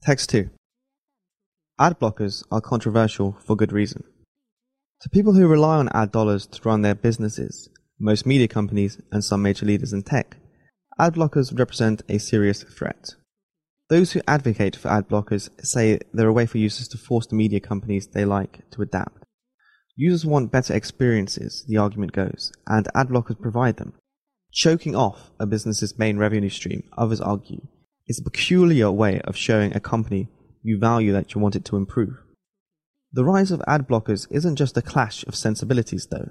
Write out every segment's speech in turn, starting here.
Text 2. Ad blockers are controversial for good reason. To people who rely on ad dollars to run their businesses, most media companies, and some major leaders in tech, ad blockers represent a serious threat. Those who advocate for ad blockers say they're a way for users to force the media companies they like to adapt. Users want better experiences, the argument goes, and ad blockers provide them. Choking off a business's main revenue stream, others argue, is a peculiar way of showing a company you value that you want it to improve. The rise of ad blockers isn't just a clash of sensibilities, though.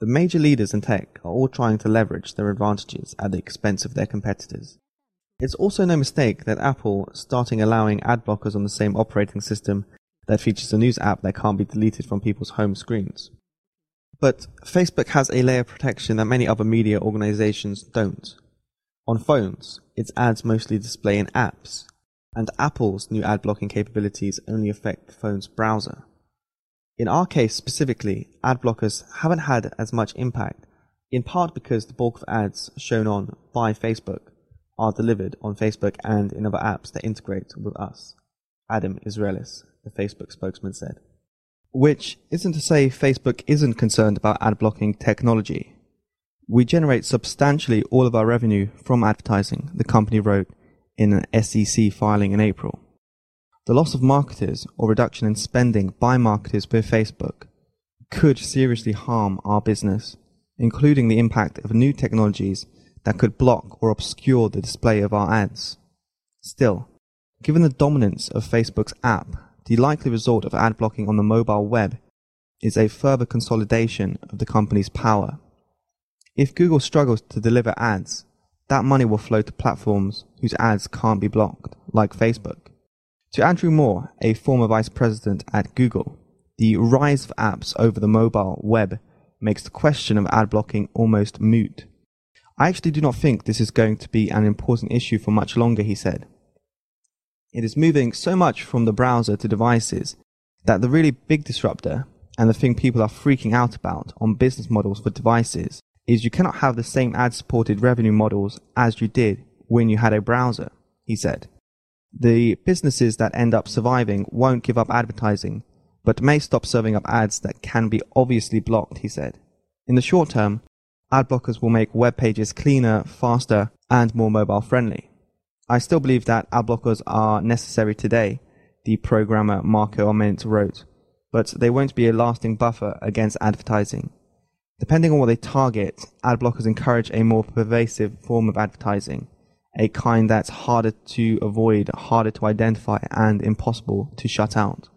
The major leaders in tech are all trying to leverage their advantages at the expense of their competitors. It's also no mistake that Apple starting allowing ad blockers on the same operating system that features a news app that can't be deleted from people's home screens. But Facebook has a layer of protection that many other media organizations don't. On phones, its ads mostly display in apps, and Apple's new ad blocking capabilities only affect the phone's browser. In our case specifically, ad blockers haven't had as much impact, in part because the bulk of ads shown on by Facebook are delivered on Facebook and in other apps that integrate with us. Adam Israelis, the Facebook spokesman said. Which isn't to say Facebook isn't concerned about ad blocking technology. We generate substantially all of our revenue from advertising, the company wrote in an SEC filing in April. The loss of marketers or reduction in spending by marketers with Facebook could seriously harm our business, including the impact of new technologies that could block or obscure the display of our ads. Still, given the dominance of Facebook's app, the likely result of ad blocking on the mobile web is a further consolidation of the company's power. If Google struggles to deliver ads, that money will flow to platforms whose ads can't be blocked, like Facebook. To Andrew Moore, a former vice president at Google, the rise of apps over the mobile web makes the question of ad blocking almost moot. I actually do not think this is going to be an important issue for much longer, he said. It is moving so much from the browser to devices that the really big disruptor and the thing people are freaking out about on business models for devices is you cannot have the same ad supported revenue models as you did when you had a browser, he said. The businesses that end up surviving won't give up advertising, but may stop serving up ads that can be obviously blocked, he said. In the short term, ad blockers will make web pages cleaner, faster, and more mobile friendly. I still believe that ad blockers are necessary today, the programmer Marco Arment wrote, but they won't be a lasting buffer against advertising. Depending on what they target, ad blockers encourage a more pervasive form of advertising a kind that's harder to avoid, harder to identify, and impossible to shut out.